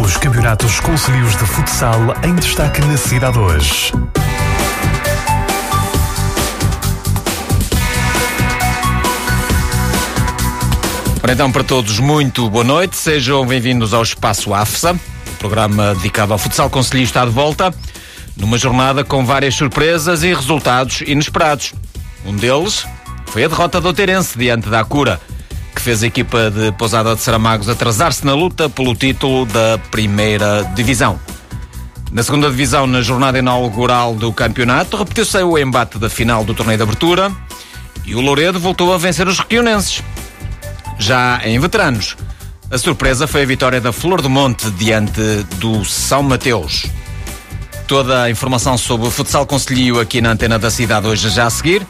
Os campeonatos concelhios de futsal em destaque na cidade hoje. Ora então, para todos, muito boa noite. Sejam bem-vindos ao Espaço AFSA, o programa dedicado ao futsal concelhio está de volta, numa jornada com várias surpresas e resultados inesperados. Um deles foi a derrota do Terence diante da Cura, que fez a equipa de Pousada de Saramagos atrasar-se na luta pelo título da primeira divisão. Na segunda divisão, na jornada inaugural do campeonato, repetiu-se o embate da final do torneio de abertura e o Louredo voltou a vencer os requionenses. Já em veteranos, a surpresa foi a vitória da Flor do Monte diante do São Mateus. Toda a informação sobre o futsal concelhio aqui na antena da cidade hoje já a seguir.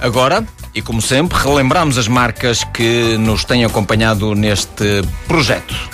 Agora, e como sempre, relembramos as marcas que nos têm acompanhado neste projeto.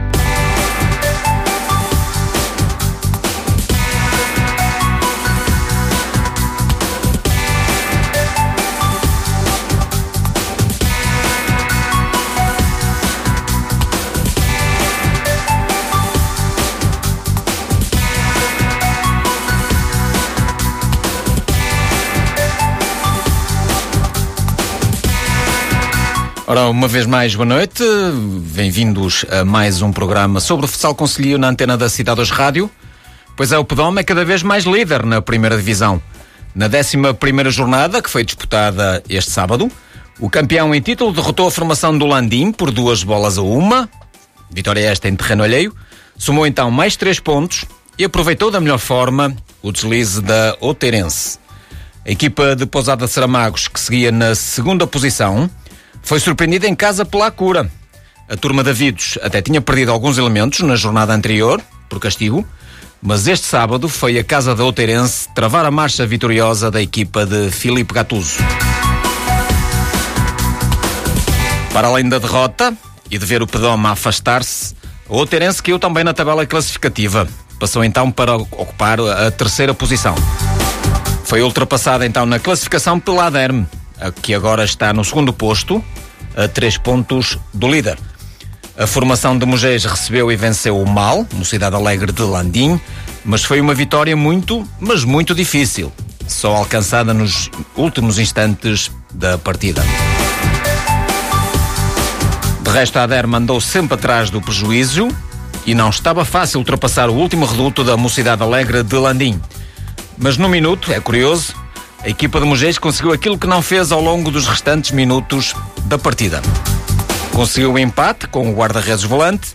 Ora, uma vez mais, boa noite. Bem-vindos a mais um programa sobre o futsal concelhio na antena da Cidade dos Rádio. Pois é, o Pedom é cada vez mais líder na primeira divisão. Na 11 primeira jornada, que foi disputada este sábado, o campeão em título derrotou a formação do Landim por duas bolas a uma. Vitória esta em terreno alheio. Somou então mais três pontos e aproveitou da melhor forma o deslize da Oteirense. A equipa de Pousada Saramagos, que seguia na segunda posição, foi surpreendida em casa pela cura. A turma da Vidos até tinha perdido alguns elementos na jornada anterior, por castigo, mas este sábado foi a casa da Outeirense travar a marcha vitoriosa da equipa de Filipe Gattuso. Para além da derrota e de ver o Pedoma afastar-se, o Outeirense caiu também na tabela classificativa. Passou então para ocupar a terceira posição. Foi ultrapassada então na classificação pela Aderme, que agora está no segundo posto, a três pontos do líder. A formação de Mugés recebeu e venceu o Mal, no Cidade Alegre de Landim, mas foi uma vitória muito, mas muito difícil, só alcançada nos últimos instantes da partida. De resto, a Ader mandou sempre atrás do prejuízo e não estava fácil ultrapassar o último reduto da Mocidade Alegre de Landim. Mas no minuto, é curioso, a equipa de Mugés conseguiu aquilo que não fez ao longo dos restantes minutos da partida. Conseguiu o empate com o guarda-redes volante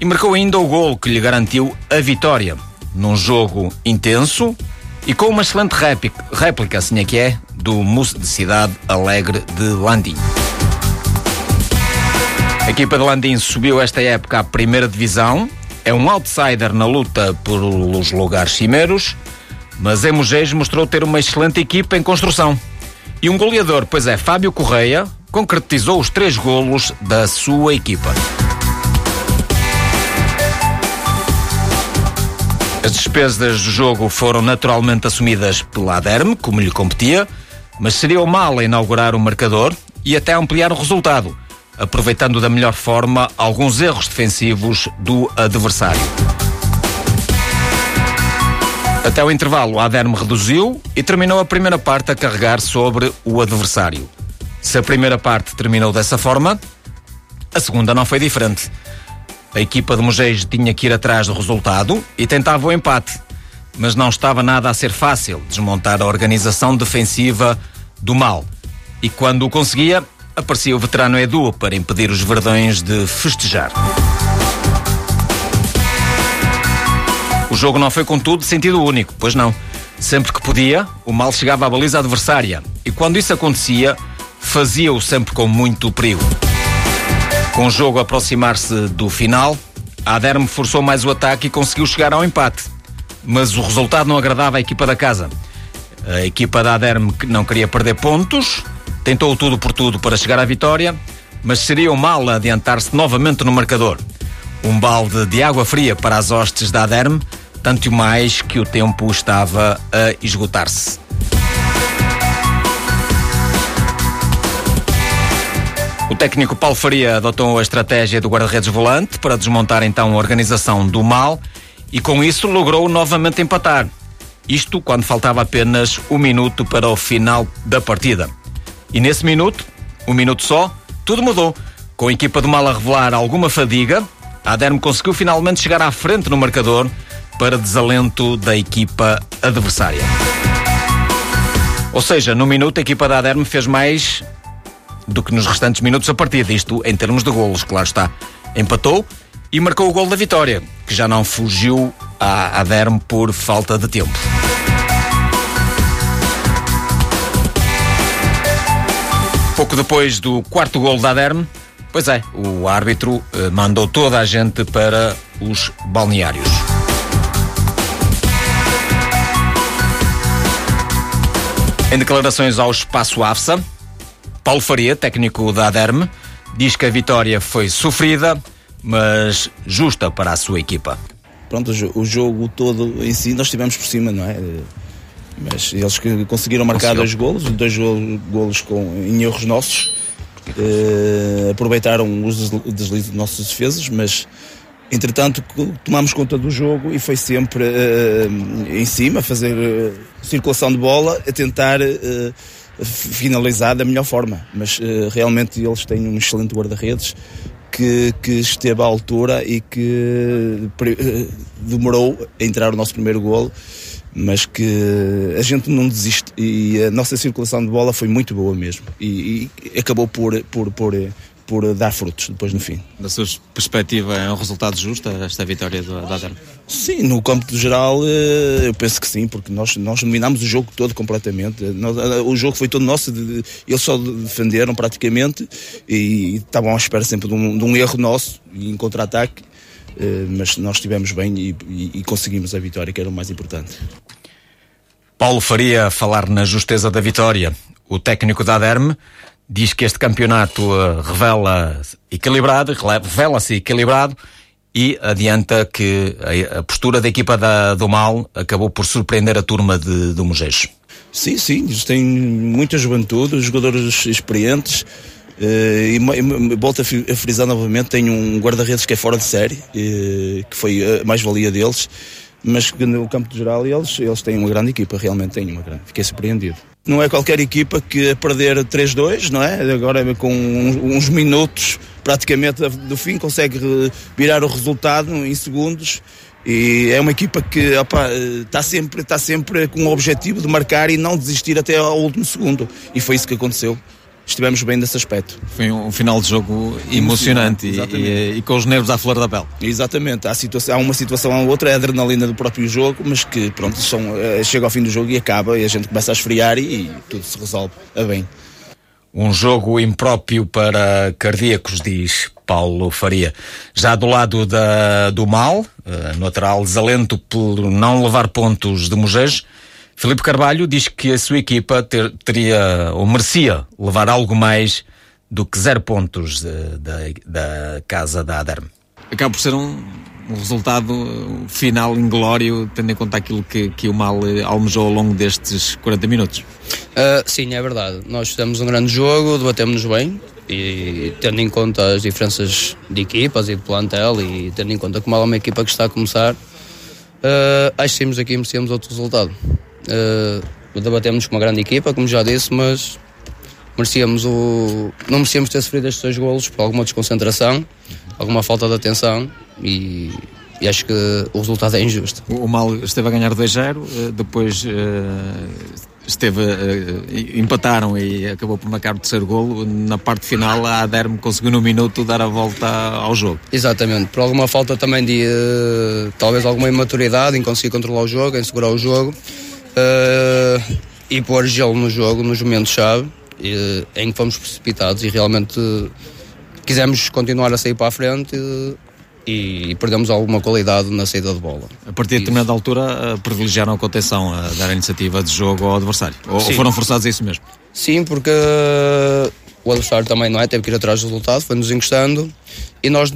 e marcou ainda o gol que lhe garantiu a vitória. Num jogo intenso, e com uma excelente réplica, réplica assim é que é, do Mousse de Cidade Alegre de Landim. A equipa de Landim subiu esta época à primeira divisão, é um outsider na luta pelos lugares cimeiros, mas Emogés mostrou ter uma excelente equipa em construção. E um goleador, pois é, Fábio Correia, concretizou os três golos da sua equipa. As despesas do jogo foram naturalmente assumidas pela Aderme, como lhe competia, mas seria o mal inaugurar o marcador e até ampliar o resultado, aproveitando da melhor forma alguns erros defensivos do adversário. Até o intervalo, a Aderme reduziu e terminou a primeira parte a carregar sobre o adversário. Se a primeira parte terminou dessa forma, a segunda não foi diferente. A equipa de Mogeis tinha que ir atrás do resultado e tentava o empate, mas não estava nada a ser fácil desmontar a organização defensiva do mal. E quando o conseguia, aparecia o veterano Edu para impedir os verdões de festejar. O jogo não foi, contudo, sentido único, pois não. Sempre que podia, o mal chegava à baliza adversária e quando isso acontecia, fazia-o sempre com muito perigo. Com o jogo a aproximar-se do final, a Aderme forçou mais o ataque e conseguiu chegar ao empate. Mas o resultado não agradava à equipa da casa. A equipa da Aderme não queria perder pontos, tentou tudo por tudo para chegar à vitória, mas seria um mal adiantar-se novamente no marcador. Um balde de água fria para as hostes da Aderme, tanto mais que o tempo estava a esgotar-se. O técnico Paulo Faria adotou a estratégia do guarda-redes volante para desmontar então a organização do mal e com isso logrou novamente empatar. Isto quando faltava apenas um minuto para o final da partida. E nesse minuto, um minuto só, tudo mudou. Com a equipa do mal a revelar alguma fadiga, a conseguiu finalmente chegar à frente no marcador para desalento da equipa adversária. Ou seja, no minuto a equipa da Aderme fez mais do que nos restantes minutos a partida, isto em termos de golos, claro está. Empatou e marcou o gol da vitória, que já não fugiu à Aderme por falta de tempo. Pouco depois do quarto gol da Aderme, pois é, o árbitro eh, mandou toda a gente para os balneários. Em declarações ao Espaço AFSA, Paulo Faria, técnico da Aderme, diz que a vitória foi sofrida, mas justa para a sua equipa. Pronto, o jogo todo em si nós estivemos por cima, não é? Mas eles que conseguiram marcar dois golos, dois golos com, em erros nossos. Uh, aproveitaram os deslizes de nossas defesas, mas entretanto tomamos conta do jogo e foi sempre uh, em cima, fazer uh, circulação de bola, a tentar finalizar da melhor forma. Mas realmente eles têm um excelente guarda-redes que, que, esteve à altura e que demorou a entrar o nosso primeiro golo, mas que a gente não desiste e a nossa circulação de bola foi muito boa mesmo e, e acabou por, por, por, por dar frutos depois no fim. Da sua perspectiva, é um resultado justo esta vitória da Adarno? Sim, no campo do geral eh, eu penso que sim, porque nós, nós dominámos o jogo todo completamente. Eh, o jogo foi todo nosso, eles só defenderam praticamente e estavam à espera sempre de um, de um erro nosso em contra-ataque, eh, mas nós estivemos bem e, e, e conseguimos a vitória, que era o mais importante. Paulo Faria falar na justeza da vitória. O técnico da Aderme diz que este campeonato uh, revela equilibrado, revela-se equilibrado e adianta que a, a postura da equipa da, do Mal acabou por surpreender a turma de, do Mugejo. Sim, sim, têm muita juventude, jogadores experientes. Uh, e, e volto a frisar novamente, tem um guarda-redes que é fora de série, uh, que foi a mais-valia deles, mas no campo geral eles, eles têm uma grande equipa, realmente têm uma grande. Fiquei surpreendido. Não é qualquer equipa que a perder 3-2, não é? Agora com uns minutos praticamente do fim consegue virar o resultado em segundos e é uma equipa que está sempre, está sempre com o objetivo de marcar e não desistir até ao último segundo. E foi isso que aconteceu. Estivemos bem nesse aspecto. Foi um final de jogo emocionante, e, e, e, com os nervos à flor da pele. Exatamente, há, situação, há uma situação ou outra, é a adrenalina do próprio jogo, mas que pronto, são, chega ao fim do jogo e acaba e a gente começa a esfriar e, e tudo se resolve a bem. Um jogo impróprio para cardíacos, diz Paulo Faria. Já do lado da, do mal, uh, no lateral desalento por não levar pontos de Mujeres, Filipe Carvalho diz que a sua equipa ter, teria ou merecia levar algo mais do que zero pontos de, da casa da Aderme. Acaba por ser um, um resultado final inglório, tendo em conta aquilo que, que o Mal eh, almejou ao longo destes 40 minutos. Uh, sim, é verdade. Nós fizemos um grande jogo, debatemos-nos bem e tendo em conta as diferenças de equipas e de plantel e tendo em conta que o Mal é uma equipa que está a começar, uh, acho que temos aqui merecemos outro resultado. Uh, debatemos com uma grande equipa, como já disse, mas merecíamos o. não merecíamos ter sofrido estes dois golos por alguma desconcentração, alguma falta de atenção e, e acho que o resultado é injusto. O, Mal esteve a ganhar 2-0, eh, depois uh, esteve empataram e acabou por marcar o terceiro golo. Na parte final, a Aderme conseguiu no minuto dar a volta ao jogo. Exatamente, por alguma falta também de talvez alguma imaturidade em conseguir controlar o jogo, em segurar o jogo e pôr gelo no jogo nos momentos-chave em que fomos precipitados e realmente quisemos continuar a sair para a frente e perdemos alguma qualidade na saída de bola. A partir de determinada altura uh, privilegiaram a contenção, a dar a iniciativa de jogo ao adversário? Ou Sim. foram forçados a isso mesmo? Sim, porque o adversário também não é, teve que ir atrás do resultado, foi-nos encostando e nós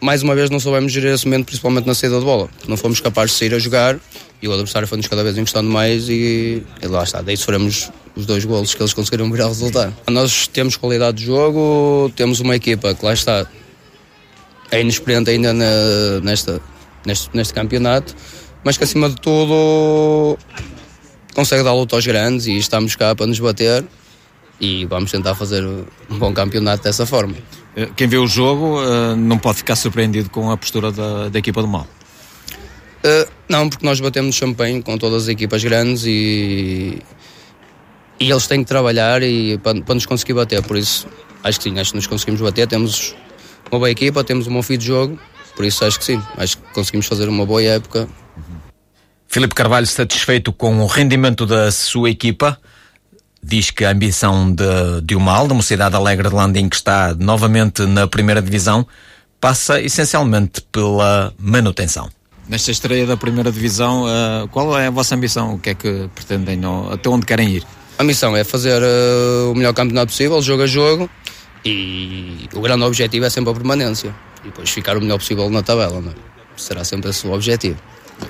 mais uma vez não soubemos gerir esse momento, principalmente na saída de bola. Não fomos capazes de sair a jogar e o adversário foi-nos cada vez encostando mais e, e lá está, daí sofremos os dois golos que eles conseguiram virar o resultado. Nós temos qualidade de jogo, temos uma equipa que lá está é inexperiente ainda na, nesta, neste, neste campeonato, mas que acima de tudo consegue dar luta aos grandes e estamos cá para nos bater e vamos tentar fazer um bom campeonato dessa forma. Eh, quem vê o jogo eh, não pode ficar surpreendido com a postura da, da equipa do mal. Uh, não, porque nós batemos champanhe com todas as equipas grandes e, e eles têm que trabalhar e, para, para nos conseguir bater. Por isso, acho que sim, acho que nos conseguimos bater. Temos uma boa equipa, temos um bom fim de jogo, por isso acho que sim, acho que conseguimos fazer uma boa época. Filipe Carvalho satisfeito com o rendimento da sua equipa, diz que a ambição de, de Umal, da Mocidade Alegre de Landim, que está novamente na primeira divisão, passa essencialmente pela manutenção. Nesta estreia da primeira divisão, uh, qual é a vossa ambição? O que é que pretendem? Ou, até onde querem ir? A missão é fazer uh, o melhor campeonato possível, jogo a jogo, e o grande objetivo é sempre a permanência. E depois ficar o melhor possível na tabela, não é? Será sempre esse o objetivo.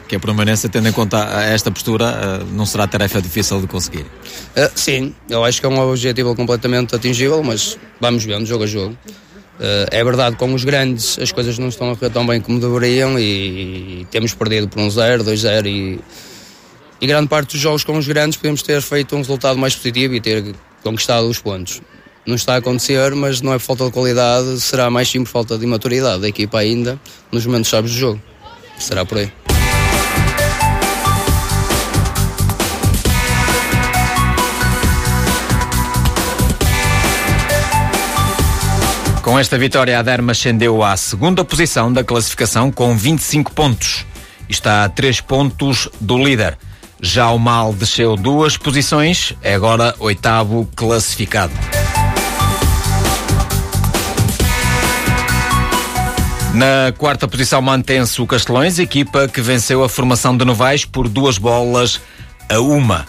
Que a permanência, tendo em conta esta postura, eh, não será tarefa difícil de conseguir? Uh, sim, eu acho que é um objetivo completamente atingível, mas vamos vendo jogo a jogo. Uh, é verdade, com os grandes as coisas não estão a correr tão bem como deveriam e, e temos perdido por um 0, 2-0 e, e grande parte dos jogos com os grandes podemos ter feito um resultado mais positivo e ter conquistado os pontos não está a acontecer, mas não é por falta de qualidade, será mais sim por falta de maturidade da equipa ainda nos momentos chaves do jogo. Será por aí. Com esta vitória, a Derma ascendeu à segunda posição da classificação com 25 pontos. Está a 3 pontos do líder. Já o Mal desceu duas posições, é agora oitavo classificado. Na quarta posição mantém-se o Castelões, equipa que venceu a formação de Novais por duas bolas a uma.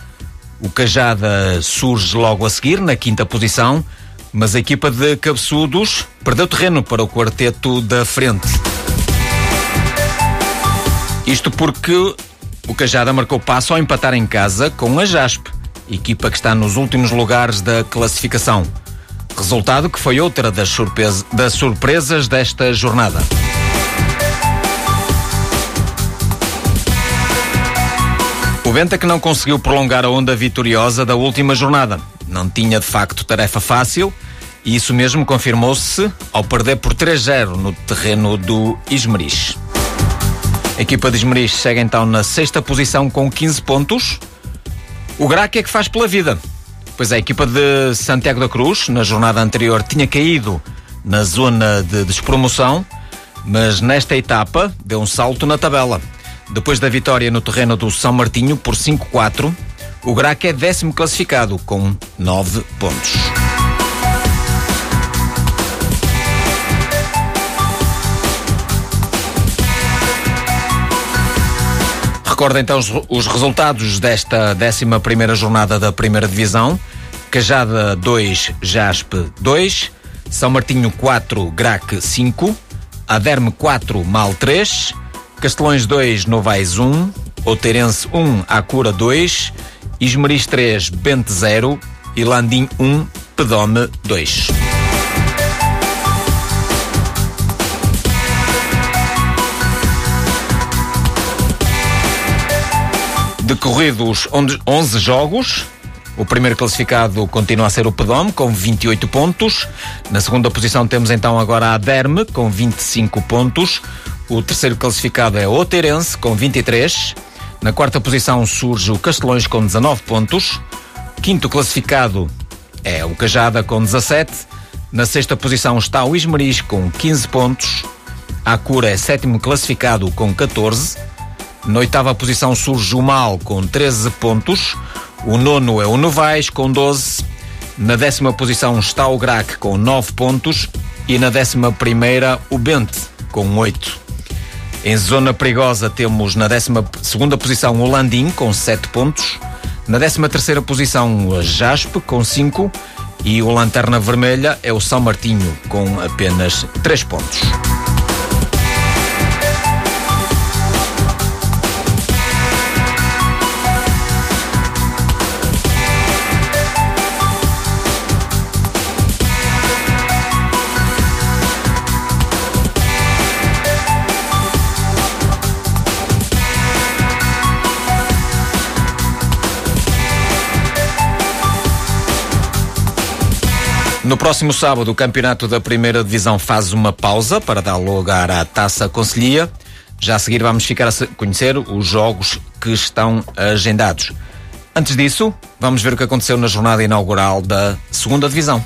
O Cajada surge logo a seguir, na quinta posição, mas a equipa de Cabeçudos perdeu terreno para o quarteto da frente. Isto porque o Cajada marcou passo ao empatar em casa com a JASP, equipa que está nos últimos lugares da classificação. Resultado que foi outra das, surpresa, das surpresas desta jornada. O Benta que não conseguiu prolongar a onda vitoriosa da última jornada. Não tinha de facto tarefa fácil e isso mesmo confirmou-se ao perder por 3-0 no terreno do Ismeris. A equipa de Ismeris segue então na sexta posição com 15 pontos. O Grac é que faz pela vida Pois é, a equipa de Santiago da Cruz, na jornada anterior, tinha caído na zona de despromoção, mas nesta etapa deu um salto na tabela. Depois da vitória no terreno do São Martinho por 5-4, o Grac é décimo classificado com 9 pontos. Recorda então os, os resultados desta 11 jornada da primeira Divisão. Cajada 2, Jaspe 2, São Martinho 4, Grac 5, Aderme 4, Mal 3, Castelões 2, Novais 1, Outeirense 1, Acura 2, Ismeris 3, Bente 0 e Landim 1, Pedome 2. Decorridos 11 jogos, o primeiro classificado continua a ser o Pedome, com 28 pontos. Na segunda posição temos então agora a Derme, com 25 pontos. O terceiro classificado é o Oteirense, com 23. Na quarta posição surge o Castelões, com 19 pontos. Quinto classificado é o Cajada, com 17. Na sexta posição está o Ismeris, com 15 pontos. A Cura é sétimo classificado, com 14. Na oitava posição surge o Mal com 13 pontos. O nono é o Novais com 12. Na décima posição está o Grac com 9 pontos. E na décima primeira o Bente com 8. Em zona perigosa temos na décima segunda posição o Landim com 7 pontos. Na décima terceira posição o Jaspe com 5. E o Lanterna Vermelha é o São Martinho com apenas 3 pontos. No próximo sábado, o campeonato da primeira divisão faz uma pausa para dar lugar à Taça Conselhia. Já a seguir vamos ficar a conhecer os jogos que estão agendados. Antes disso, vamos ver o que aconteceu na jornada inaugural da segunda divisão.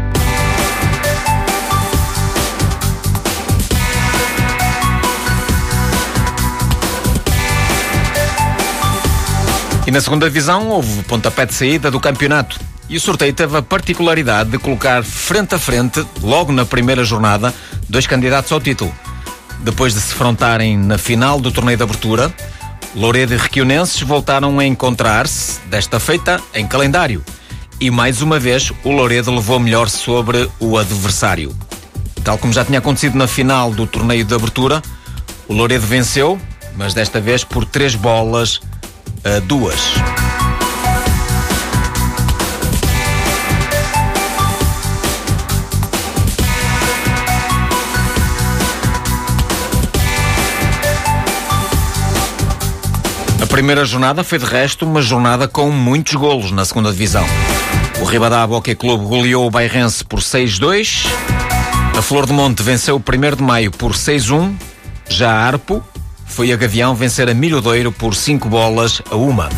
E na segunda divisão houve pontapé de saída do campeonato. E o sorteio teve a particularidade de colocar frente a frente, logo na primeira jornada, dois candidatos ao título. Depois de se frontarem na final do torneio de abertura, Louredo e Requionenses voltaram a encontrar-se, desta feita, em calendário. E mais uma vez, o Louredo levou melhor sobre o adversário. Tal como já tinha acontecido na final do torneio de abertura, o Louredo venceu, mas desta vez por três bolas a duas. A primeira jornada foi de resto uma jornada com muitos golos na segunda divisão. O Ribadá Hockey Clube goleou o Bairrense por 6-2. A Flor de Monte venceu o 1 de Maio por 6-1. Já a Arpo foi a Gavião vencer a Milhodeiro por 5 bolas a uma.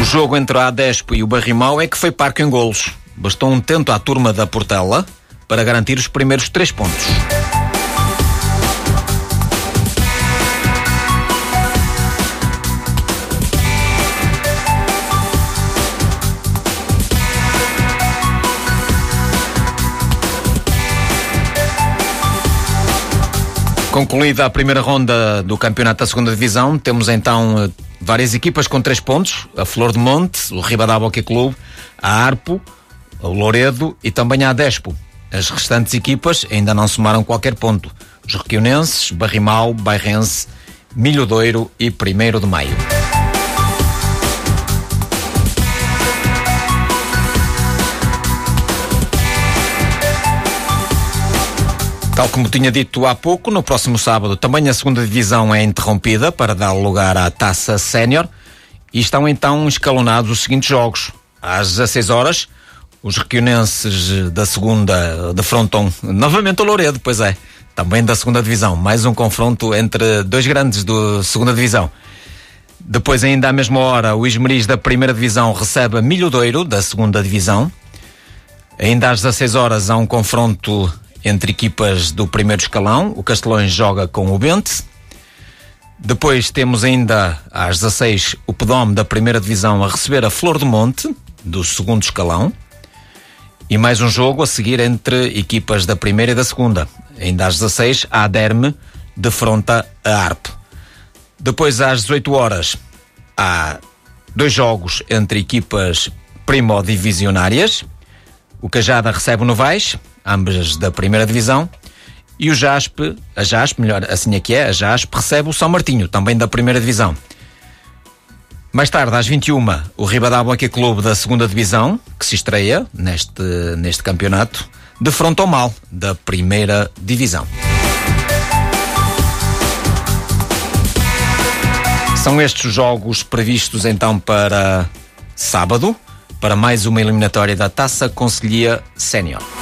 O jogo entre a Adespo e o Barrimão é que foi parque em golos. Bastou um tento à turma da Portela para garantir os primeiros três pontos. Concluída a primeira ronda do campeonato da segunda divisão, temos então eh, várias equipas com três pontos: a Flor de Monte, o Ribadavia Hockey Clube, a Arpo, o Louredo e também a Adespo. As restantes equipas ainda não somaram qualquer ponto. Os Requionenses, Barrimal, Bairrense, Milho Doiro e Primeiro de Maio. Tal como tinha dito há pouco, no próximo sábado também a segunda divisão é interrompida para dar lugar à taça sénior e estão então escalonados os seguintes jogos. Às 16 horas, os requionenses da segunda defrontam novamente o Louredo, pois é, também da segunda divisão. Mais um confronto entre dois grandes da segunda divisão. Depois, ainda à mesma hora, o Ismeris da primeira divisão recebe a Milhodeiro da segunda divisão. Ainda às 16 horas há um confronto entre equipas do primeiro escalão. O Castelões joga com o Bente. Depois temos ainda às 16 o Pedome da primeira divisão a receber a Flor do Monte do segundo escalão. E mais um jogo a seguir entre equipas da primeira e da segunda. Ainda às 16 a Aderme defronta a Arp. Depois às 18 horas há dois jogos entre equipas primodivisionárias. O Cajada recebe o Novais ambas da primeira divisão. E o Jaspe, a Jaspe, melhor, assim é que é, a Jaspe recebe o São Martinho, também da primeira divisão. Mais tarde, às 21, o Ribadavia Hockey Clube da segunda divisão, que se estreia neste, neste campeonato, defronta o Mal, da primeira divisão. São estes os jogos previstos então para sábado, para mais uma eliminatória da Taça Conselhia Sénior.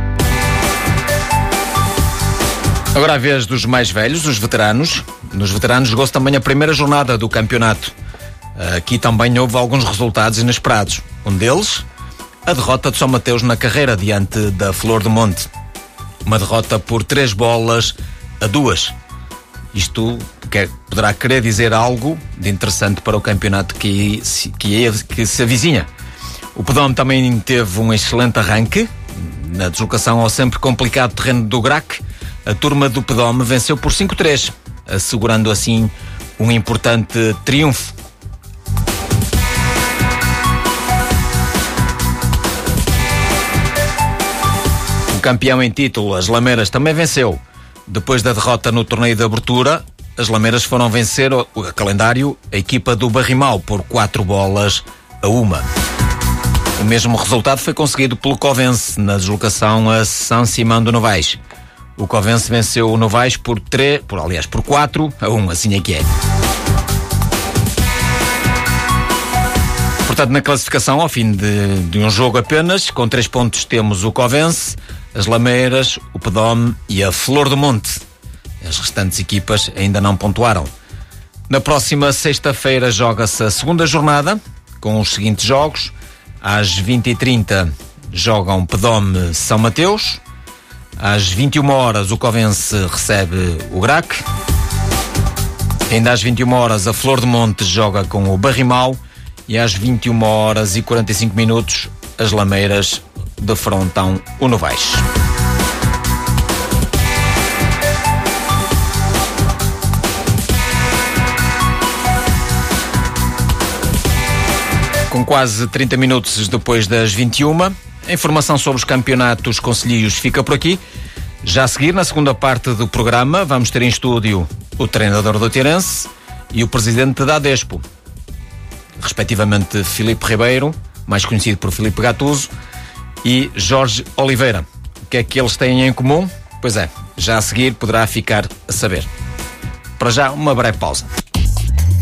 Agora a vez dos mais velhos, os veteranos. Nos veteranos jogou-se também a primeira jornada do campeonato. Aqui também houve alguns resultados inesperados. Um deles, a derrota de São Mateus na carreira diante da Flor do Monte. Uma derrota por três bolas a duas. Isto quer, poderá querer dizer algo de interessante para o campeonato que, que, é, que se avizinha. O Pedome também teve um excelente arranque na deslocação ao sempre complicado terreno do Grac a turma do Pedome venceu por 5-3, assegurando assim um importante triunfo. O campeão em título, as Lameiras, também venceu. Depois da derrota no torneio de abertura, as Lameiras foram vencer o calendário a equipa do Barrimal por 4 bolas a uma. O mesmo resultado foi conseguido pelo Covense na deslocação a São Simão do Novais. O Covense venceu o Novais por 3, por, aliás, por 4 a 1, assim é que é. Portanto, na classificação, ao fim de, de um jogo apenas, com 3 pontos temos o Covense, as Lameiras, o Pedome e a Flor do Monte. As restantes equipas ainda não pontuaram. Na próxima sexta-feira joga-se a segunda jornada, com os seguintes jogos. Às 20h30 jogam Pedome São Mateus. Às 21 horas o Covense recebe o Grac. Ainda às 21 horas a Flor de Monte joga com o Barrimal e às 21 horas e 45 minutos as Lameiras defrontam o Novais. Com quase 30 minutos depois das 21, a informação sobre os campeonatos conselhos fica por aqui. Já a seguir, na segunda parte do programa, vamos ter em estúdio o treinador do Tirense e o presidente da Adespo, respectivamente Filipe Ribeiro, mais conhecido por Filipe Gatuso, e Jorge Oliveira. O que é que eles têm em comum? Pois é, já a seguir poderá ficar a saber. Para já, uma breve pausa.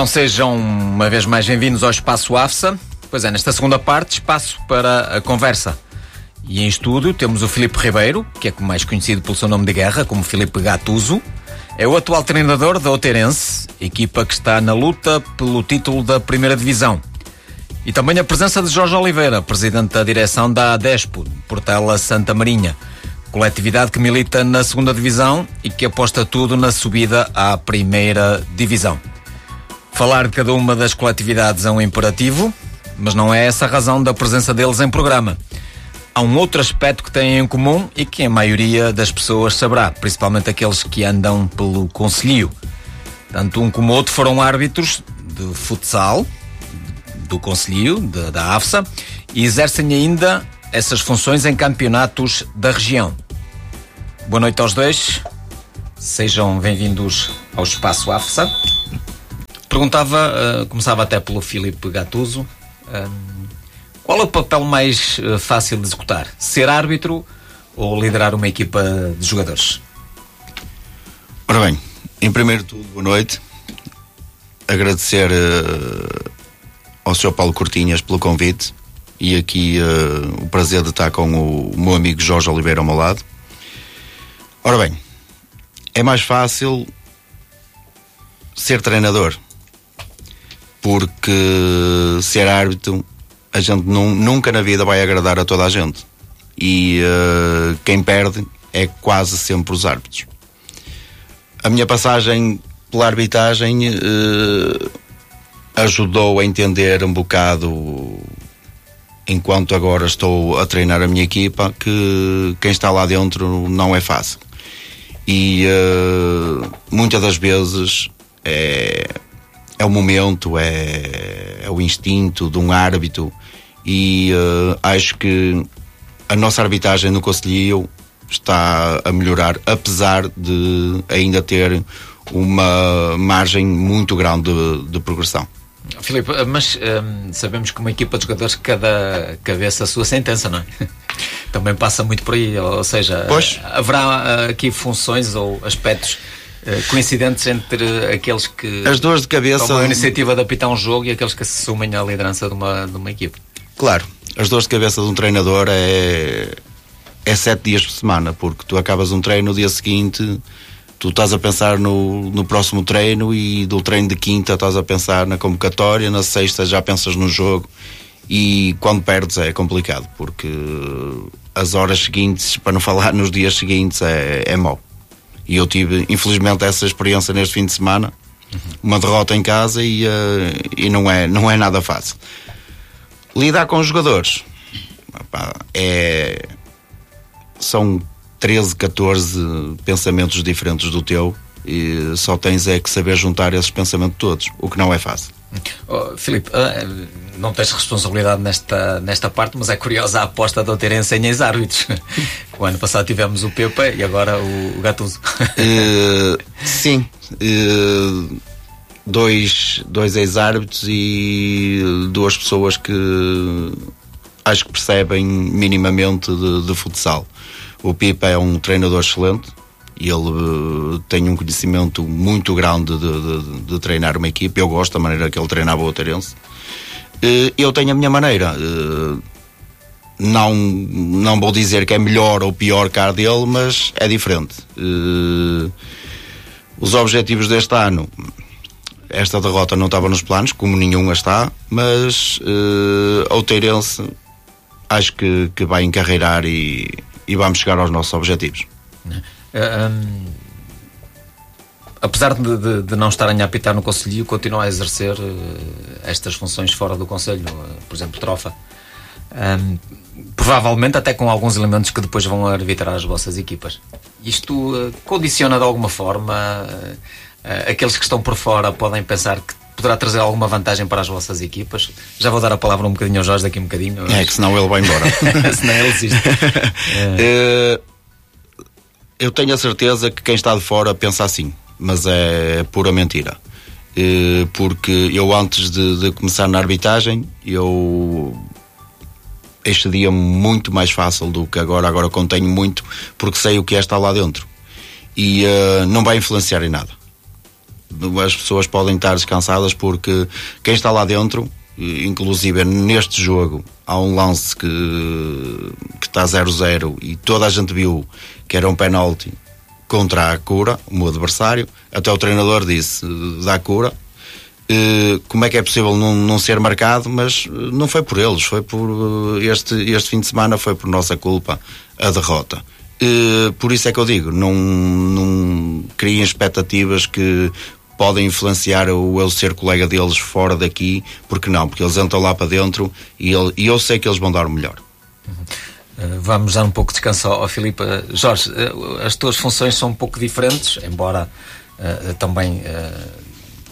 Então sejam uma vez mais bem-vindos ao Espaço AFSA. Pois é, nesta segunda parte, espaço para a conversa. E em estúdio temos o Filipe Ribeiro, que é mais conhecido pelo seu nome de guerra, como Filipe Gatuso. É o atual treinador da Oterense, equipa que está na luta pelo título da Primeira Divisão. E também a presença de Jorge Oliveira, presidente da direção da ADESPO, Portela Santa Marinha, coletividade que milita na segunda divisão e que aposta tudo na subida à Primeira Divisão. Falar de cada uma das coletividades é um imperativo, mas não é essa a razão da presença deles em programa. Há um outro aspecto que têm em comum e que a maioria das pessoas saberá, principalmente aqueles que andam pelo Conselho. Tanto um como outro foram árbitros de futsal, do Conselho, da AFSA, e exercem ainda essas funções em campeonatos da região. Boa noite aos dois, sejam bem-vindos ao Espaço AFSA. Perguntava, uh, começava até pelo Filipe Gatuso, uh, qual é o papel mais uh, fácil de executar? Ser árbitro ou liderar uma equipa de jogadores? Ora bem, em primeiro tudo, boa noite. Agradecer ao Sr. Paulo Cortinhas pelo convite e aqui o prazer de estar com o, o meu amigo Jorge Oliveira ao meu lado. Ora bem, é mais fácil ser treinador porque ser árbitro a gente nunca na vida vai agradar a toda a gente e uh, quem perde é quase sempre os árbitros. A minha passagem pela arbitragem uh, ajudou a entender um bocado enquanto agora estou a treinar a minha equipa que quem está lá dentro não é fácil e uh, muitas das vezes é é o momento, é, é o instinto de um árbitro e uh, acho que a nossa arbitragem no Conselho está a melhorar, apesar de ainda ter uma margem muito grande de, de progressão. Filipe, mas um, sabemos que uma equipa de jogadores, cada cabeça a sua sentença, não é? Também passa muito por aí, ou seja, pois. haverá aqui funções ou aspectos eh, coincidentes entre aqueles que as dores de cabeça tomam a iniciativa de apitar um jogo e aqueles que assumem a liderança de uma, de uma equipe. Claro, as dores de cabeça de um treinador é, é sete dias por semana, porque tu acabas um treino no dia seguinte, tu estás a pensar no, no próximo treino e do treino de quinta estás a pensar na convocatória, na sexta já pensas no jogo e quando perdes é complicado, porque as horas seguintes, para não falar nos dias seguintes, é, é mau. E eu tive, infelizmente, essa experiência neste fim de semana. Uma derrota em casa e, uh, e não, é, não é nada fácil. Lidar com os jogadores é, são 13, 14 pensamentos diferentes do teu e só tens é que saber juntar esses pensamentos todos, o que não é fácil. Oh, Filipe, uh, não tens responsabilidade nesta, nesta parte, mas é curiosa a aposta da Terence em ex-árbitros. o ano passado tivemos o Pepa e agora o, o Gattuso. uh, sim. Uh, dois, dois ex-árbitros e duas pessoas que acho que percebem minimamente de, de futsal. O Pipa é um treinador excelente e ele uh, tem um conhecimento muito grande de, de, de, treinar uma equipe. Eu gosto da maneira que ele treinava o Oterense. Uh, eu tenho a minha maneira. Uh, não, não vou dizer que é melhor ou pior que a dele, mas é diferente. os objetivos deste ano esta derrota não estava nos planos, como nenhuma está, mas o Teirense acho que, que vai encarreirar e, e vamos chegar aos nossos objetivos. Eh, um, apesar de, de, de, não estarem a apitar no Conselho, continua a exercer uh, estas funções fora do Conselho, uh, por exemplo, trofa. Um, provavelmente até com alguns elementos que depois vão arbitrar as vossas equipas. Isto condiciona de alguma forma aqueles que estão por fora podem pensar que poderá trazer alguma vantagem para as vossas equipas. Já vou dar a palavra um bocadinho ao Jorge daqui um bocadinho. É que senão ele vai embora. senão ele existe. é. Eu tenho a certeza que quem está de fora pensa assim, mas é pura mentira. É, porque eu antes de, de começar na arbitragem, eu este dia muito mais fácil do que agora. Agora contenho muito porque sei o que é estar lá dentro. E uh, não vai influenciar em nada as pessoas podem estar descansadas porque quem está lá dentro, inclusive neste jogo, há um lance que, que está 0-0 e toda a gente viu que era um penalti contra a Cura, o meu adversário. Até o treinador disse da Cura. Como é que é possível não, não ser marcado? Mas não foi por eles, foi por este, este fim de semana, foi por nossa culpa a derrota. por isso é que eu digo, não, não criem expectativas que podem influenciar o ele ser colega deles fora daqui, porque não? Porque eles entram lá para dentro e, ele, e eu sei que eles vão dar o melhor. Uhum. Uh, vamos dar um pouco de descanso ao, Filipe. Uh, Jorge, uh, as tuas funções são um pouco diferentes, embora também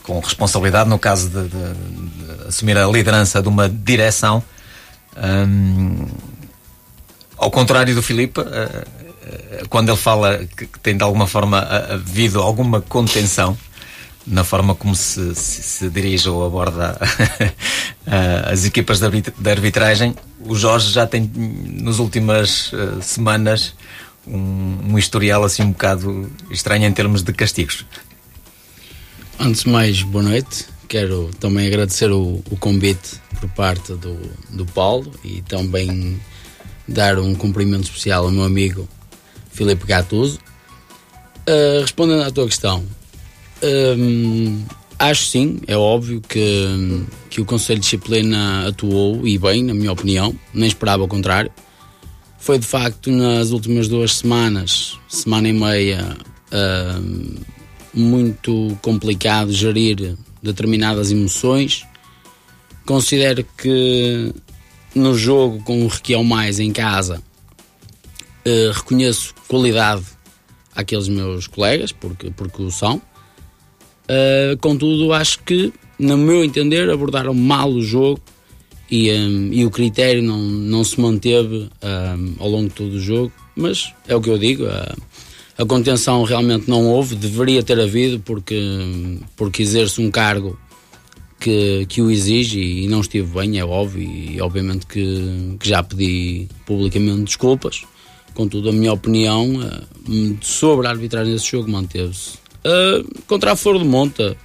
com responsabilidade, no caso de, de, de, assumir a liderança de uma direção. Um, ao contrário do Filipe, quando ele fala que, tem de alguma forma havido alguma contenção na forma como se, se, se dirige ou aborda as equipas de arbitragem. O Jorge já tem, nas últimas uh, semanas, um, um, historial assim um bocado estranho em termos de castigos. Antes de mais, boa noite. Quero também agradecer o, o convite por parte do, do Paulo e também dar um cumprimento especial ao meu amigo Filipe Gatuso. Uh, respondendo à tua questão, Hum, acho sim, é óbvio que, que o Conselho de Disciplina atuou e bem, na minha opinião, nem esperava o contrário. Foi de facto nas últimas duas semanas, semana e meia, hum, muito complicado gerir determinadas emoções. Considero que no jogo com o Requião Mais em casa uh, reconheço qualidade àqueles meus colegas, porque, porque o são. Uh, contudo, acho que, no meu entender, abordaram mal o jogo e, um, e o critério não, não se manteve um, ao longo de todo o jogo. Mas é o que eu digo, a, a contenção realmente não houve, deveria ter havido, porque, porque exerce um cargo que, que o exige e não estive bem, é óbvio, e obviamente que, que já pedi publicamente desculpas. Contudo, a minha opinião uh, sobre a arbitragem desse jogo manteve-se Uh, contra a Flor de Monta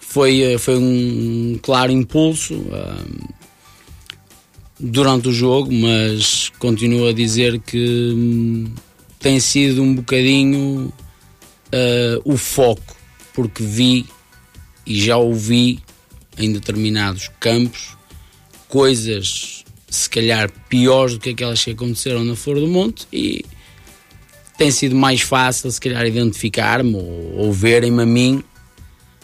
foi, ah, foi um claro impulso uh, durante o jogo, mas continuo a dizer que um, tem sido um bocadinho uh, o foco, porque vi e já ouvi em determinados campos coisas se calhar piores do que aquelas que aconteceram na Flor do Monte e tem sido mais fácil, se calhar, identificar-me ou, ou verem-me a mim,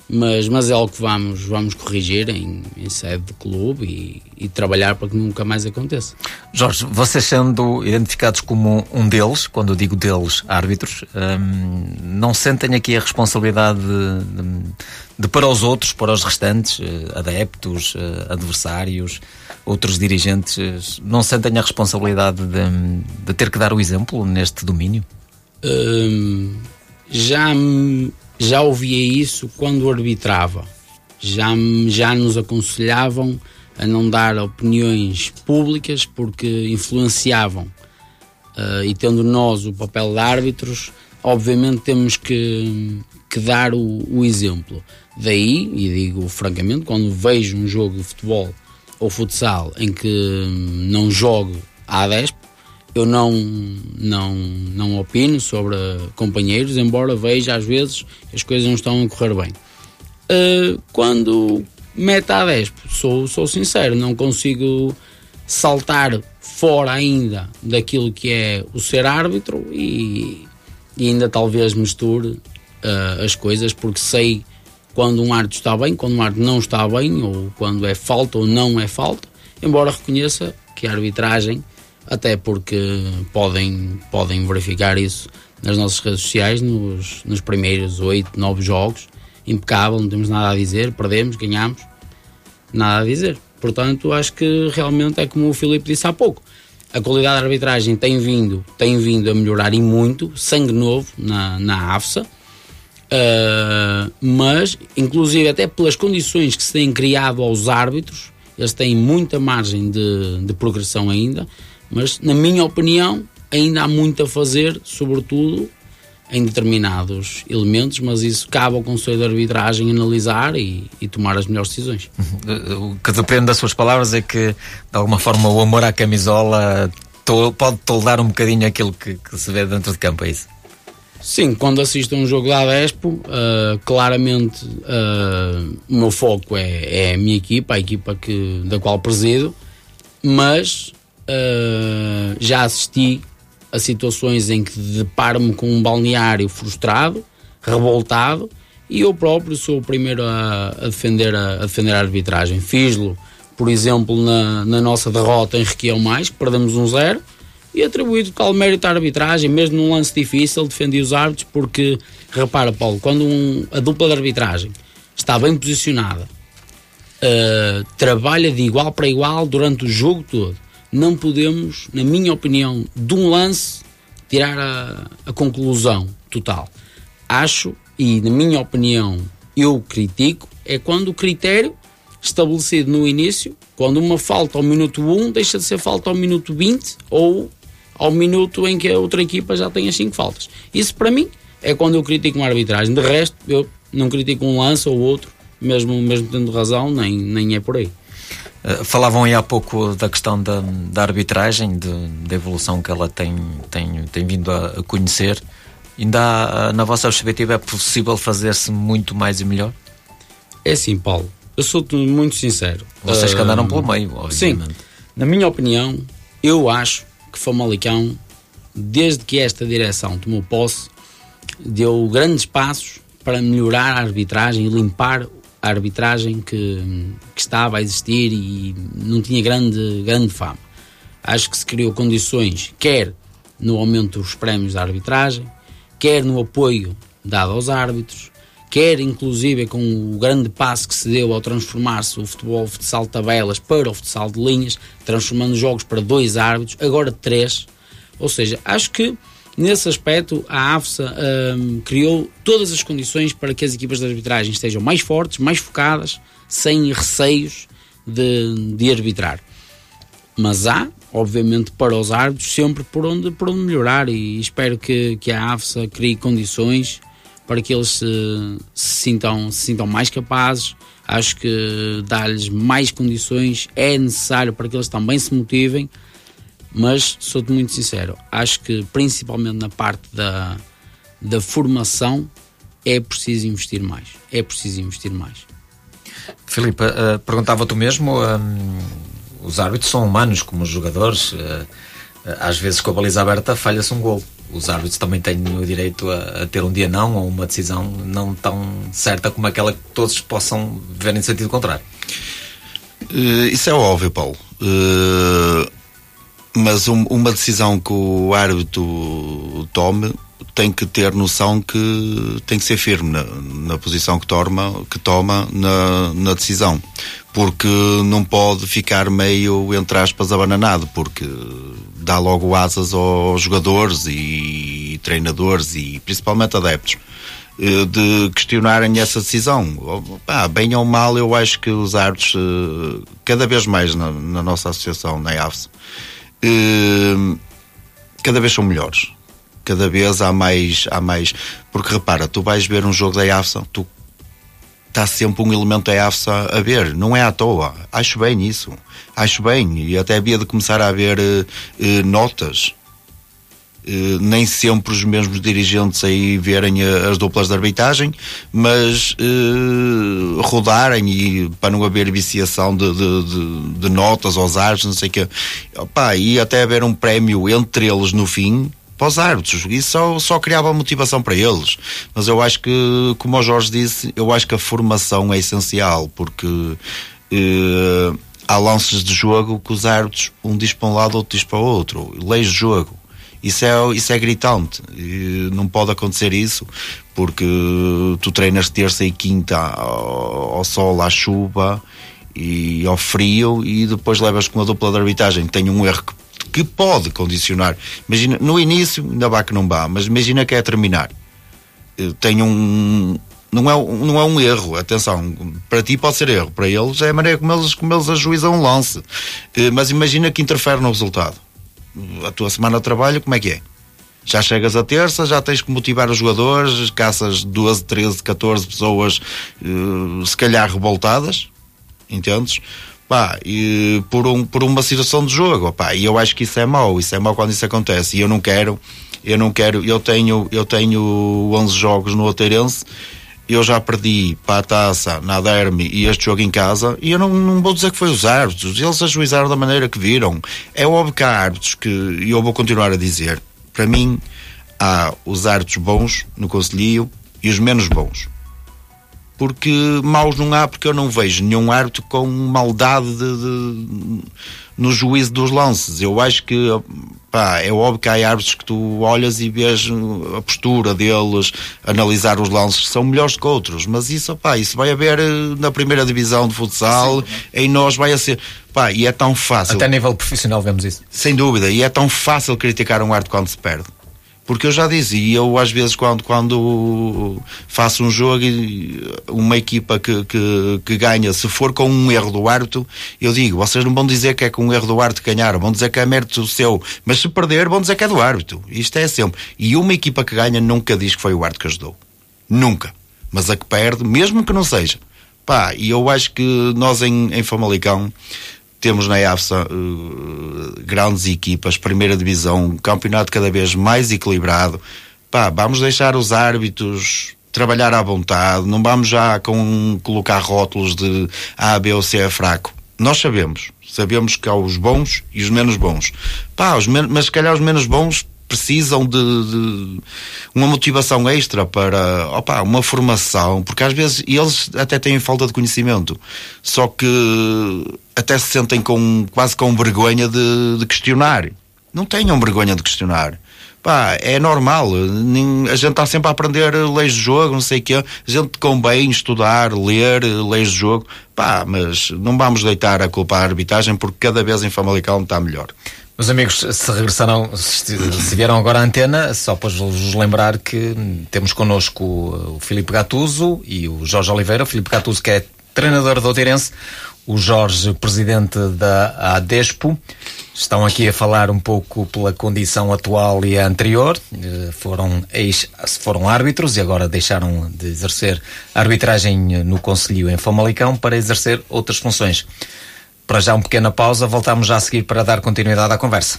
mas, mas é algo que vamos, vamos corrigir em, em sede do clube e, e, trabalhar para que nunca mais aconteça. Jorge, vocês sendo identificados como um deles, quando eu digo deles, árbitros, hum, não sentem aqui a responsabilidade de, de, de, para os outros, para os restantes, eh, adeptos, eh, adversários, outros dirigentes, não sentem a responsabilidade de, de ter que dar o exemplo neste domínio? Hum, já, já ouvia isso quando arbitrava já, já nos aconselhavam a não dar opiniões públicas porque influenciavam. Uh, e tendo nós o papel de árbitros, obviamente temos que, que dar o, o, exemplo. Daí, e digo francamente, quando vejo um jogo de futebol ou futsal em que não jogo a 10, eu não, não, não opino sobre companheiros, embora veja às vezes as coisas não estão a correr bem. Uh, quando mete a 10, sou, sou sincero, não consigo saltar fora ainda daquilo que é o ser árbitro e, e ainda talvez misture uh, as coisas, porque sei quando um árbitro está bem, quando um árbitro não está bem, ou quando é falta ou não é falta, embora reconheça que a arbitragem até porque podem, podem verificar isso nas nossas redes sociais, nos, nos primeiros oito, nove jogos, impecável, não temos nada a dizer, perdemos, ganhamos, nada a dizer. Portanto, acho que realmente é como o Filipe disse há pouco. A qualidade da arbitragem tem vindo, tem vindo a melhorar e muito, sangue novo na, na AFSA, uh, mas, inclusive, até pelas condições que se têm criado aos árbitros, eles têm muita margem de, de progressão ainda mas, na minha opinião, ainda há muito a fazer, sobretudo em determinados elementos, mas isso cabe ao Conselho de Arbitragem analisar e, e, tomar as melhores decisões. Uhum. O que depende das suas palavras é que, de alguma forma, o amor à camisola pode toldar um bocadinho aquilo que, que, se vê dentro de campo, é isso? Sim, quando assisto a um jogo da Adespo, uh, claramente uh, o meu foco é, é a minha equipa, a equipa que, da qual presido, mas Uh, já assisti a situações em que deparo-me com um balneário frustrado, revoltado, e eu próprio sou o primeiro a, a defender, a, a, defender a arbitragem. Fiz-lo, por exemplo, na, na nossa derrota em Requião Mais, que perdemos um zero, e atribuí total mérito à arbitragem, mesmo num lance difícil, defendi os árbitros, porque, repara, Paulo, quando um, a dupla de arbitragem está bem posicionada, uh, trabalha de igual para igual durante o jogo todo, não podemos, na minha opinião, de um lance tirar a, a conclusão total. Acho, e na minha opinião eu critico, é quando o critério estabelecido no início, quando uma falta ao minuto 1 deixa de ser falta ao minuto 20 ou ao minuto em que a outra equipa já tem as 5 faltas. Isso para mim é quando eu critico uma arbitragem. De resto, eu não critico um lance ou outro, mesmo, mesmo tendo razão, nem, nem é por aí. Eh, falavam aí há pouco da questão da, da arbitragem, da evolução que ela tem, tem, tem vindo a, a conhecer. Ainda há, na vossa perspectiva é possível fazer-se muito mais e melhor? É sim, Paulo. Eu sou muito sincero. Vocês que andaram uh, pelo meio, obviamente. Sim. Na minha opinião, eu acho que Famalicão, desde que esta direção tomou posse, deu grandes passos para melhorar a arbitragem e limpar a arbitragem que, que estava a existir e não tinha grande, grande fama. Acho que se criou condições, quer no aumento dos prémios da arbitragem, quer no apoio dado aos árbitros, quer inclusive com o grande passo que se deu ao transformar-se o futebol o futsal de tabelas para o futsal de linhas, transformando jogos para dois árbitros, agora três. Ou seja, acho que Nesse aspecto, a AFSA um, criou todas as condições para que as equipas de arbitragem estejam mais fortes, mais focadas, sem receios de, de arbitrar. Mas há, obviamente, para os árbitros sempre por onde, por onde melhorar e espero que, que a AFSA crie condições para que eles se, se sintam, se sintam mais capazes. Acho que dar-lhes mais condições é necessário para que eles também se motivem mas sou-te muito sincero, acho que principalmente na parte da, da formação é preciso investir mais. É preciso investir mais. Filipe, uh, perguntava-te mesmo, um, os árbitros são humanos como os jogadores, uh, às vezes com a baliza aberta falha-se um gol. Os árbitros também têm o direito a, a, ter um dia não ou uma decisão não tão certa como aquela que todos possam ver em sentido contrário. Uh, isso é óbvio, Paulo. Uh, mas um, uma decisão que o árbitro tome tem que ter noção que tem que ser firme na, na posição que toma, que toma na, na decisão. Porque não pode ficar meio, entre aspas, abananado, porque dá logo asas aos jogadores e treinadores e principalmente adeptos eh, de questionarem essa decisão. Ah, bem ou mal, eu acho que os árbitros, eh, cada vez mais na, na nossa associação, na IAFS, cada vez são melhores. Cada vez há mais, há mais. Porque repara, tu vais ver um jogo da IAFSA, tu está sempre um elemento da AFSA a ver, não é à toa. Acho bem isso. Acho bem. E até havia de começar a haver uh, notas. Uh, nem sempre os mesmos dirigentes aí verem as duplas de arbitragem, mas uh, rodarem e para não haver viciação de, de, de, de notas aos árbitros, não sei o quê. Opa, e até haver um prémio entre eles no fim, para os árbitros. Isso só, só criava motivação para eles. Mas eu acho que, como o Jorge disse, eu acho que a formação é essencial, porque eh, há lances de jogo que os árbitros, um diz para um lado, outro diz para o outro. Leis de jogo. Isso é, isso é gritante. E não pode acontecer isso, porque tu treinas terça e quinta ao, ao sol, à chuva e ao frio, e depois levas com a dupla de arbitragem. Tem um erro que que pode condicionar. Imagina, no início, ainda vá que não vá, mas imagina que é terminar. Tem um. Não é, não é um erro, atenção, para ti pode ser erro, para eles é a maneira como eles, como eles ajuizam um lance. Eh, mas imagina que interfere no resultado. A tua semana de trabalho, como é que é? Já chegas a terça, já tens que motivar os jogadores, caças 12, 13, 14 pessoas, eh, se calhar revoltadas, entendes? pá, e por, um, por uma situação de jogo, pá, e eu acho que isso é mau, isso é mau quando isso acontece, e eu não quero, eu não quero, eu tenho, eu tenho 11 jogos no Oteirense, eu já perdi para a taça na Derme e este jogo em casa, e eu não, não vou dizer que foi os árbitros, eles ajuizaram da maneira que viram. É óbvio que há árbitros que, e eu vou continuar a dizer, para mim, há os árbitros bons no Conselho e os menos bons porque maus não há, porque eu não vejo nenhum árbitro com maldade de, de, no juízo dos lances. Eu acho que pá, é óbvio que há árbitros que tu olhas e vês a postura deles, analisar os lances, são melhores que outros, mas isso, pá, isso vai haver eh, na primeira divisão de futsal, Sim, em nós vai a ser. Pá, e é tão fácil. Até a nível profissional vemos isso. Sem dúvida, e é tão fácil criticar um árbitro quando se perde. Porque eu já dizia, eu às vezes quando, quando faço um jogo e uma equipa que, que, que, ganha, se for com um erro do árbitro, eu digo, vocês não vão dizer que é com um erro do árbitro que ganharam, vão dizer que é mérito seu, mas se perder, vão dizer que é do árbitro. Isto é sempre. E uma equipa que ganha nunca diz que foi o árbitro que ajudou. Nunca. Mas a que perde, mesmo que não seja. Pá, e eu acho que nós em, em Famalicão temos na AFSA uh, grandes equipas, primeira divisão, um campeonato cada vez mais equilibrado. Pá, vamos deixar os árbitros trabalhar à vontade, não vamos já com colocar rótulos de A, B ou C é fraco. Nós sabemos, sabemos que há os bons e os menos bons. Pá, os men mas se calhar os menos bons precisam de, de, uma motivação extra para opa, uma formação, porque às vezes eles até têm falta de conhecimento, só que até se sentem com, quase com vergonha de, de questionar. Não tenham vergonha de questionar. Pá, é normal. A gente está sempre a aprender leis de jogo, não sei o quê. A gente convém estudar, ler leis de jogo. Pá, mas não vamos deitar a culpa à arbitragem porque cada vez em Famalicão está melhor. Meus amigos, se regressaram, se vieram agora à antena, só para vos lembrar que temos connosco o Filipe Gatuso e o Jorge Oliveira. O Filipe Gatuso, que é treinador do Oueirense, o Jorge, presidente da ADESPO. Estão aqui a falar um pouco pela condição atual e a anterior. Eh, foram, foram árbitros e agora deixaram de exercer a arbitragem no Conselho em Famalicão para exercer outras funções. Para já uma pequena pausa, voltamos já a seguir para dar continuidade à conversa.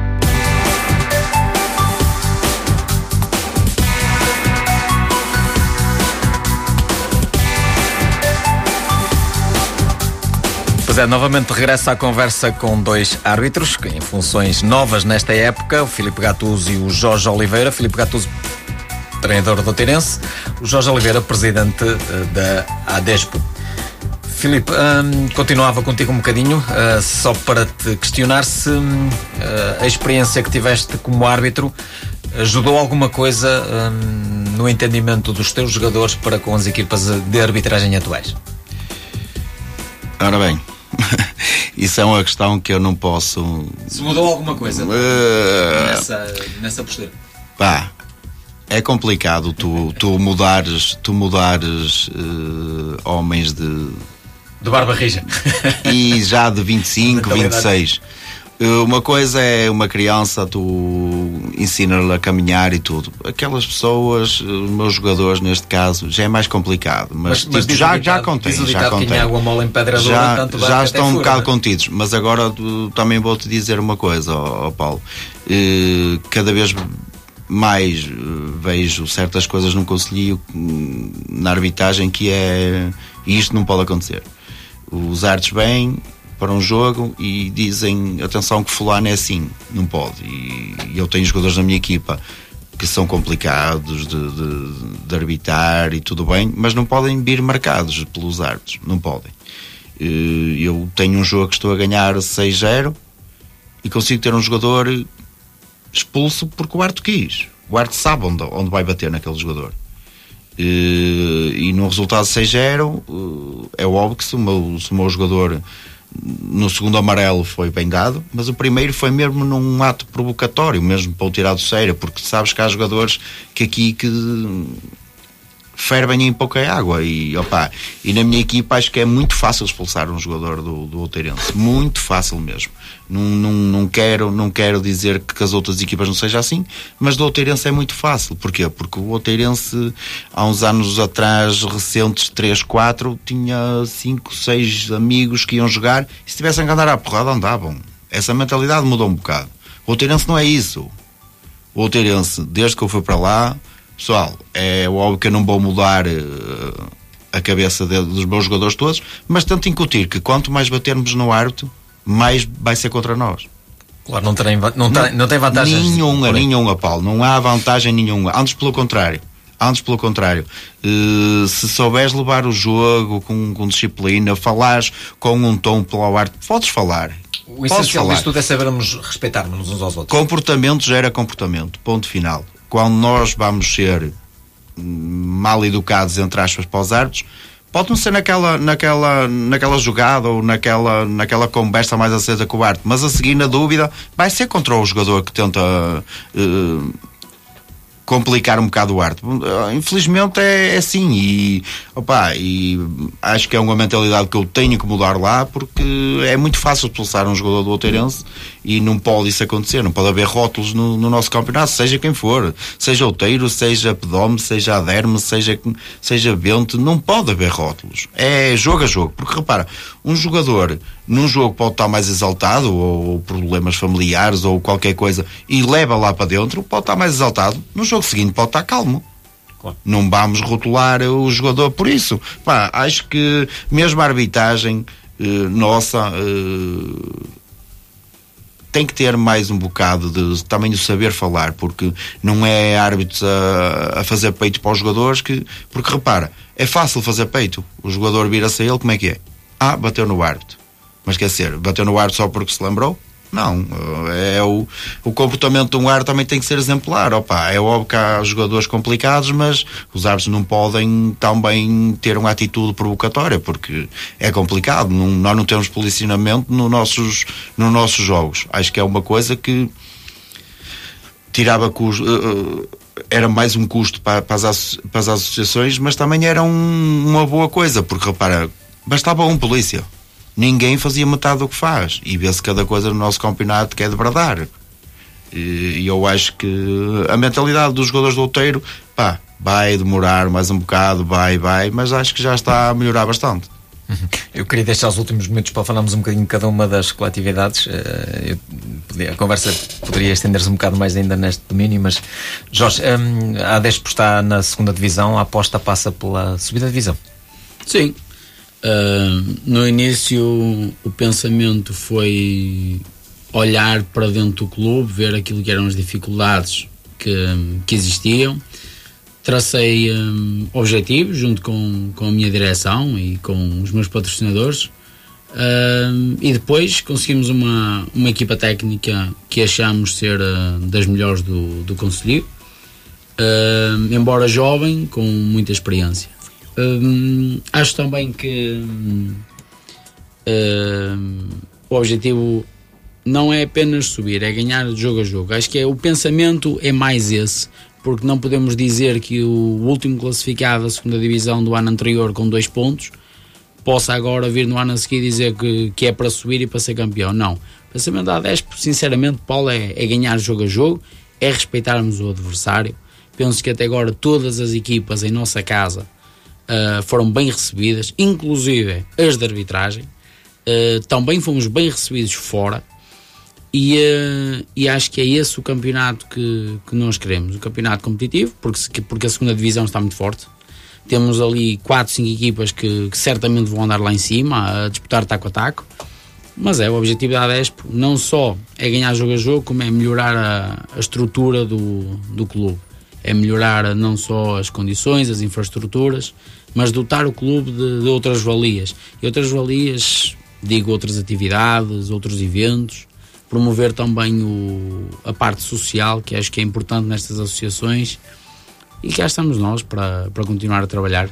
Pois é, novamente regressa à conversa com dois árbitros, em funções novas nesta época, o Filipe Gattuso e o Jorge Oliveira. Filipe Gattuso, treinador do Tirense, o Jorge Oliveira, presidente uh, da ADESPO. Filipe, um, continuava contigo um bocadinho, uh, só para te questionar se uh, a experiência que tiveste como árbitro ajudou alguma coisa um, no entendimento dos teus jogadores para com as equipas de arbitragem atuais. Ora bem, isso é uma questão que eu não posso. Se mudou alguma coisa uh... nessa, nessa postura? Pá, é complicado tu, tu mudares, tu mudares uh, homens de. De barba rija. e já de 25, 26. Uma coisa é uma criança, tu ensina-lhe a caminhar e tudo. Aquelas pessoas, os meus jogadores neste caso, já é mais complicado. Mas, mas, mas já, já contei. Já, contei. água mole em pedra já, tanto já estão um bocado contidos. Mas agora também vou-te dizer uma coisa, ó, ó Paulo. Uh, cada vez mais uh, vejo certas coisas no conselho na arbitragem que é isto não pode acontecer. Os artes bem para um jogo e dizem atenção que fulano é assim, não pode. E, e eu tenho jogadores na minha equipa que são complicados de, de, de, arbitrar e tudo bem, mas não podem vir marcados pelos árbitros, não podem. Eu tenho um jogo que estou a ganhar 6-0 e consigo ter um jogador expulso porque o árbitro quis. O árbitro sabe onde, onde vai bater naquele jogador. E no resultado 6-0 é óbvio que se o meu, se o meu jogador no segundo amarelo foi bem dado, mas o primeiro foi mesmo num ato provocatório, mesmo para o tirar do sério, porque sabes que há jogadores que aqui que fervem em pouca água e, opa, e na minha equipa acho que é muito fácil expulsar um jogador do, do Outeirense, muito fácil mesmo. Não, não, não, quero, não quero dizer que as outras equipas não seja assim, mas do Outeirense é muito fácil. Porquê? Porque o Outeirense, há uns anos atrás, recentes, 3, 4, tinha 5, 6 amigos que iam jogar e se tivessem que andar à porrada, andavam. Essa mentalidade mudou um bocado. O Outeirense não é isso. O Outeirense, desde que eu fui para lá, Pessoal, é óbvio que eu não vou mudar uh, a cabeça de, dos meus jogadores todos, mas tento incutir que quanto mais batermos no árbitro, mais vai ser contra nós. Claro, não tem, não, não, não tem vantagem. Nenhuma, nenhuma, Paulo. Não há vantagem nenhuma. Antes pelo contrário. Antes pelo contrário. Uh, se souberes levar o jogo com, com disciplina, falares com um tom pelo árbitro, podes falar. O essencial disto tudo é sabermos respeitar-nos uns aos outros. Comportamento gera comportamento. Ponto final quando nós vamos ser mal educados, entre aspas, para os árbitros, pode não ser naquela, naquela, naquela jogada ou naquela, naquela conversa mais acesa com o árbitro, mas a seguir, na dúvida, vai ser contra o jogador que tenta. Uh, complicar um bocado o arte. Infelizmente é, é assim e, opa, e acho que é uma mentalidade que eu tenho que mudar lá porque é muito fácil expulsar um jogador do Outeirense e não pode isso acontecer, não pode haver rótulos no, no nosso campeonato, seja quem for, seja Outeiro, seja Pedome, seja Aderme, seja, seja Bento, não pode haver rótulos. É jogo a jogo, porque repara, um jogador num jogo pode estar mais exaltado, ou, problemas familiares, ou qualquer coisa, e leva lá para dentro, pode estar mais exaltado. No jogo seguinte pode estar calmo. Claro. Não vamos rotular o jogador por isso. Pá, acho que mesmo a arbitragem eh, nossa eh, tem que ter mais um bocado de também de saber falar, porque não é árbitros a, a, fazer peito para os jogadores que. Porque repara, é fácil fazer peito. O jogador vira-se a ele, como é que é? Ah, bateu no árbitro. Mas quer dizer, bateu no árbitro só porque se lembrou? Não, é o, o comportamento de um árbitro também tem que ser exemplar. Opa, é óbvio que há jogadores complicados, mas os árbitros não podem também ter uma atitude provocatória, porque é complicado. Não, nós não temos policionamento no nossos, nos nossos jogos. Acho que é uma coisa que tirava os. Uh, era mais um custo para, para, as, para as associações, mas também era um, uma boa coisa, porque repara, bastava um polícia. Ninguém fazia metade do que faz. E vê-se cada coisa no nosso campeonato que é de bradar. E eu acho que a mentalidade dos jogadores do outeiro, pá, vai demorar mais um bocado, vai, vai, mas acho que já está a melhorar bastante. Eu queria deixar os últimos minutos para falarmos um bocadinho de cada uma das coletividades. Eh, podia, a conversa poderia estender-se um bocado mais ainda neste domínio, mas Jorge, um, a Despo está na segunda divisão, a aposta passa pela subida de divisão. Sim. Uh, no início o pensamento foi olhar para dentro do clube, ver aquilo que eram as dificuldades que, que existiam. Tracei um, objetivos junto com, com a minha direção e com os meus patrocinadores. Um, e depois conseguimos uma, uma equipa técnica que achamos ser uh, das melhores do, do Conselho, uh, embora jovem, com muita experiência. Um, acho também que o objetivo não é apenas subir, é ganhar de jogo a jogo. Acho que é, o pensamento é mais esse porque não podemos dizer que o último classificado da segunda divisão do ano anterior com dois pontos possa agora vir no ano a seguir dizer que, que é para subir e para ser campeão. Não. O pensamento da 10, sinceramente, Paulo, é, é ganhar jogo a jogo, é respeitarmos o adversário. Penso que até agora todas as equipas em nossa casa uh, foram bem recebidas, inclusive as de arbitragem. Uh, também fomos bem recebidos fora. E, uh, e acho que é esse o campeonato que, que nós queremos. O campeonato competitivo, porque, porque a segunda divisão está muito forte. Temos ali 4, 5 equipas que, que, certamente vão andar lá em cima a disputar taco a taco. Mas é, o objetivo da Adespo não só é ganhar jogo a jogo, como é melhorar a, a estrutura do, do clube. É melhorar não só as condições, as infraestruturas, mas dotar o clube de, de outras valias. E outras valias, digo outras atividades, outros eventos, promover também o, a parte social, que acho que é importante nestas associações, e cá estamos nós para, para continuar a trabalhar.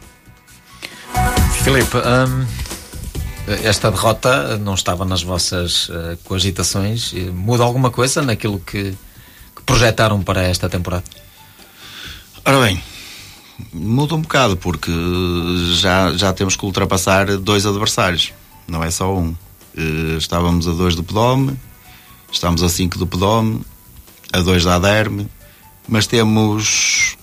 Filipe, hum, esta derrota não estava nas vossas uh, cogitações. Muda alguma coisa naquilo que, que projetaram para esta temporada? Ora bem, muda um bocado, porque já, já temos que ultrapassar dois adversários, não é só um. Uh, estávamos a dois do Pedome, Estamos a 5 do Pedome, a 2 da Aderme, mas temos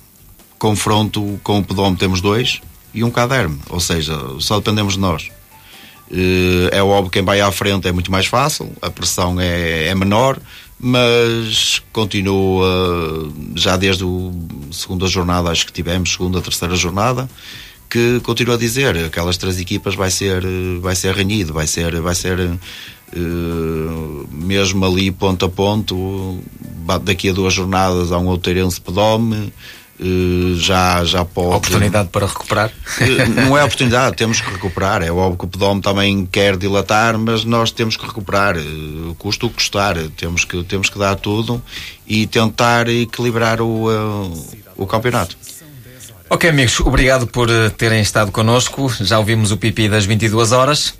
confronto com o Pedome, temos dois e um Caderme, ou seja, só dependemos de nós. Eh, é óbvio que quem vai à frente é muito mais fácil, a pressão é, é menor, mas continua já desde a segunda jornada, acho que tivemos, segunda, terceira jornada, que continua a dizer aquelas três equipas vai ser vai ser renhido, vai ser vai ser Uh, mesmo ali ponto a ponto daqui a duas jornadas há um Outeirense Pedome já, já pode oportunidade para recuperar? Uh, não é oportunidade, temos que recuperar. É óbvio que o Pedome também quer dilatar mas nós temos que recuperar. Uh, custo o custar, temos que, temos que dar tudo e tentar equilibrar o, o campeonato. Ok amigos, obrigado por terem estado connosco. Já ouvimos o pipi das 22 horas.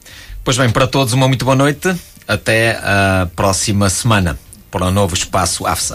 Pois bem, para todos uma muito boa noite. Até a próxima semana. Para o novo espaço AFSA.